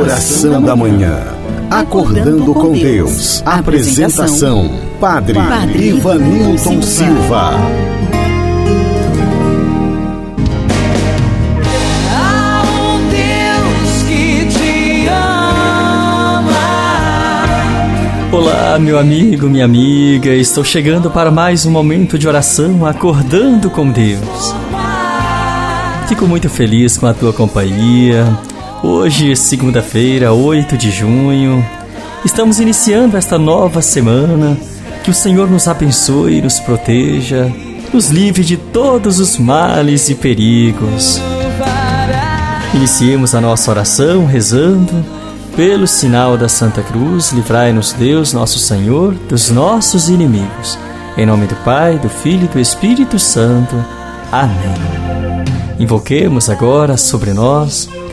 Oração da Manhã. Acordando com Deus. Apresentação: Padre, Padre Ivanilton Silva. Olá, meu amigo, minha amiga. Estou chegando para mais um momento de oração, acordando com Deus. Fico muito feliz com a tua companhia Hoje, segunda-feira, 8 de junho, estamos iniciando esta nova semana. Que o Senhor nos abençoe nos proteja, nos livre de todos os males e perigos. Iniciemos a nossa oração rezando. Pelo sinal da Santa Cruz, livrai-nos Deus, nosso Senhor, dos nossos inimigos. Em nome do Pai, do Filho e do Espírito Santo. Amém. Invoquemos agora sobre nós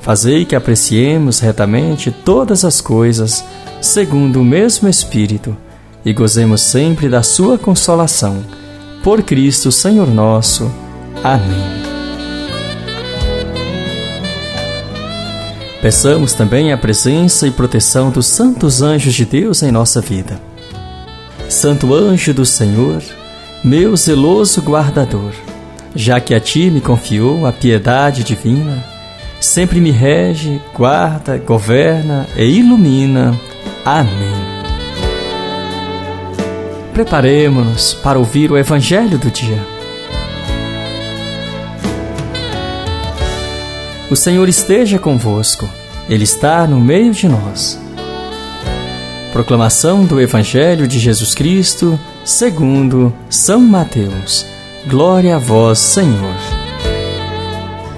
Fazei que apreciemos retamente todas as coisas segundo o mesmo Espírito, e gozemos sempre da Sua consolação. Por Cristo, Senhor nosso. Amém. Peçamos também a presença e proteção dos santos anjos de Deus em nossa vida. Santo anjo do Senhor, meu zeloso guardador, já que a ti me confiou a piedade divina, sempre me rege, guarda, governa e ilumina Amém. Preparemos-nos para ouvir o Evangelho do dia. O Senhor esteja convosco, Ele está no meio de nós. Proclamação do Evangelho de Jesus Cristo, segundo São Mateus. Glória a vós, Senhor.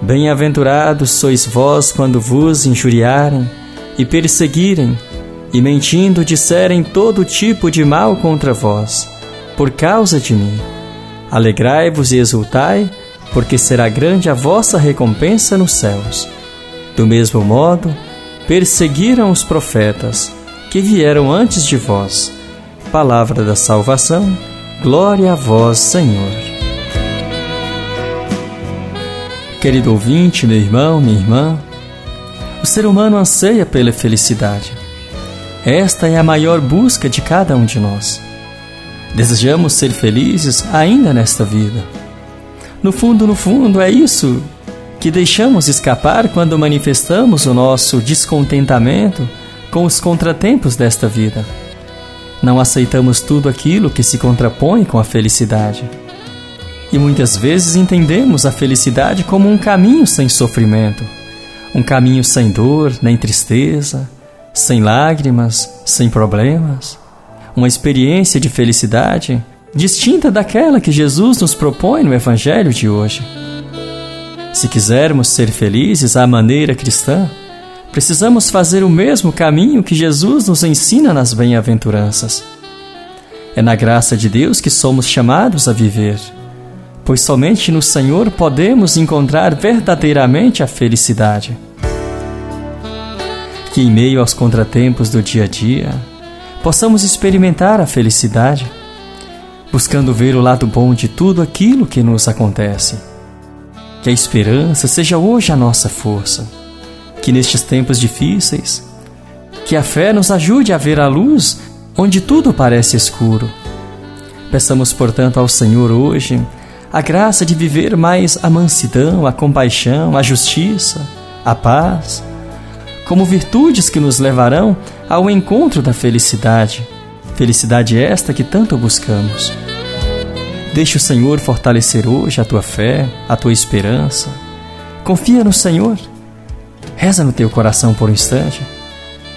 Bem-aventurados sois vós quando vos injuriarem e perseguirem e mentindo disserem todo tipo de mal contra vós, por causa de mim. Alegrai-vos e exultai, porque será grande a vossa recompensa nos céus. Do mesmo modo, perseguiram os profetas que vieram antes de vós. Palavra da salvação, glória a vós, Senhor. Querido ouvinte, meu irmão, minha irmã, o ser humano anseia pela felicidade esta é a maior busca de cada um de nós. Desejamos ser felizes ainda nesta vida. No fundo, no fundo, é isso que deixamos escapar quando manifestamos o nosso descontentamento com os contratempos desta vida. Não aceitamos tudo aquilo que se contrapõe com a felicidade. E muitas vezes entendemos a felicidade como um caminho sem sofrimento, um caminho sem dor nem tristeza, sem lágrimas, sem problemas. Uma experiência de felicidade distinta daquela que Jesus nos propõe no Evangelho de hoje. Se quisermos ser felizes à maneira cristã, precisamos fazer o mesmo caminho que Jesus nos ensina nas bem-aventuranças. É na graça de Deus que somos chamados a viver, pois somente no Senhor podemos encontrar verdadeiramente a felicidade que, em meio aos contratempos do dia a dia, possamos experimentar a felicidade. buscando ver o lado bom de tudo aquilo que nos acontece. Que a esperança seja hoje a nossa força. Que nestes tempos difíceis, que a fé nos ajude a ver a luz onde tudo parece escuro. Peçamos, portanto, ao Senhor hoje a graça de viver mais a mansidão, a compaixão, a justiça, a paz, como virtudes que nos levarão ao encontro da felicidade. Felicidade esta que tanto buscamos. Deixe o Senhor fortalecer hoje a tua fé, a tua esperança. Confia no Senhor. Reza no teu coração por um instante.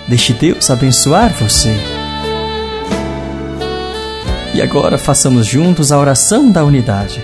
Deixe Deus abençoar você. E agora façamos juntos a oração da unidade,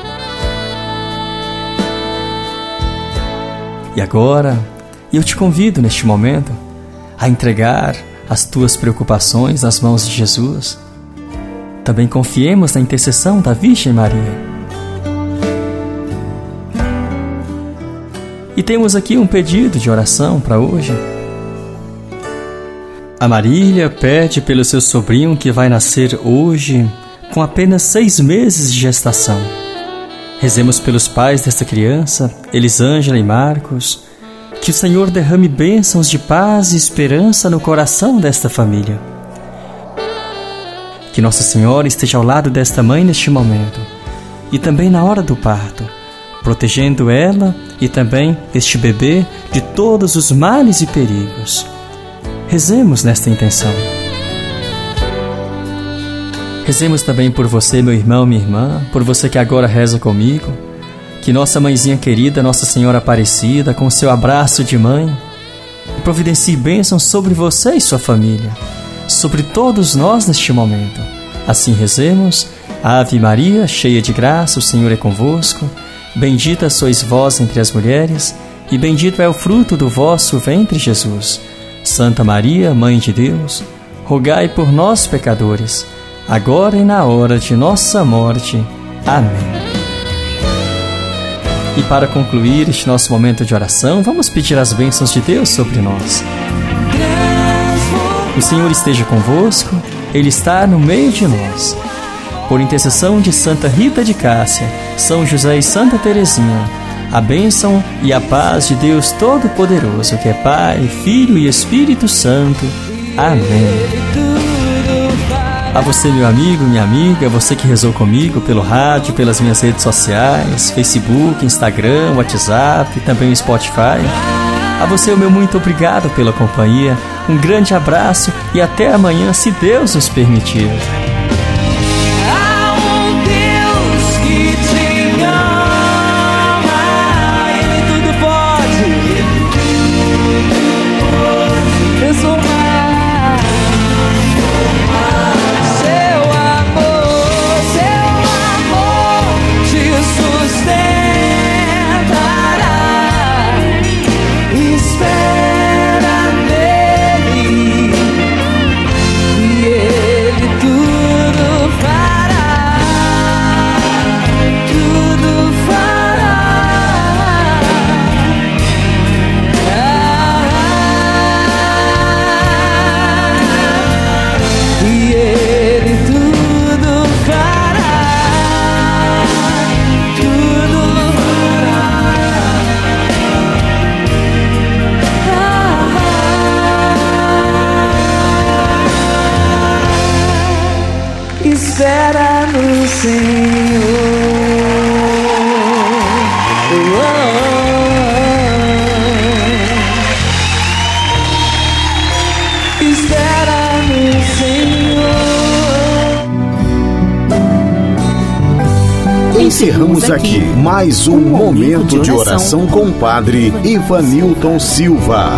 E agora, eu te convido neste momento a entregar as tuas preocupações nas mãos de Jesus. Também confiemos na intercessão da Virgem Maria. E temos aqui um pedido de oração para hoje. A Marília pede pelo seu sobrinho que vai nascer hoje com apenas seis meses de gestação. Rezemos pelos pais desta criança, Elisângela e Marcos, que o Senhor derrame bênçãos de paz e esperança no coração desta família. Que Nossa Senhora esteja ao lado desta mãe neste momento e também na hora do parto, protegendo ela e também este bebê de todos os males e perigos. Rezemos nesta intenção. Rezemos também por você, meu irmão, minha irmã, por você que agora reza comigo. Que nossa mãezinha querida, Nossa Senhora Aparecida, com seu abraço de mãe, providencie bênçãos sobre você e sua família, sobre todos nós neste momento. Assim rezemos. Ave Maria, cheia de graça, o Senhor é convosco. Bendita sois vós entre as mulheres, e bendito é o fruto do vosso ventre, Jesus. Santa Maria, Mãe de Deus, rogai por nós, pecadores agora e na hora de nossa morte. Amém. E para concluir este nosso momento de oração, vamos pedir as bênçãos de Deus sobre nós. O Senhor esteja convosco, Ele está no meio de nós. Por intercessão de Santa Rita de Cássia, São José e Santa Teresinha, a bênção e a paz de Deus Todo-Poderoso, que é Pai, Filho e Espírito Santo. Amém. A você, meu amigo, minha amiga, você que rezou comigo pelo rádio, pelas minhas redes sociais, Facebook, Instagram, WhatsApp, também o Spotify. A você, o meu muito obrigado pela companhia. Um grande abraço e até amanhã, se Deus nos permitir. Espera no Senhor. Encerramos aqui mais um momento de oração com o Padre Ivanilton Silva.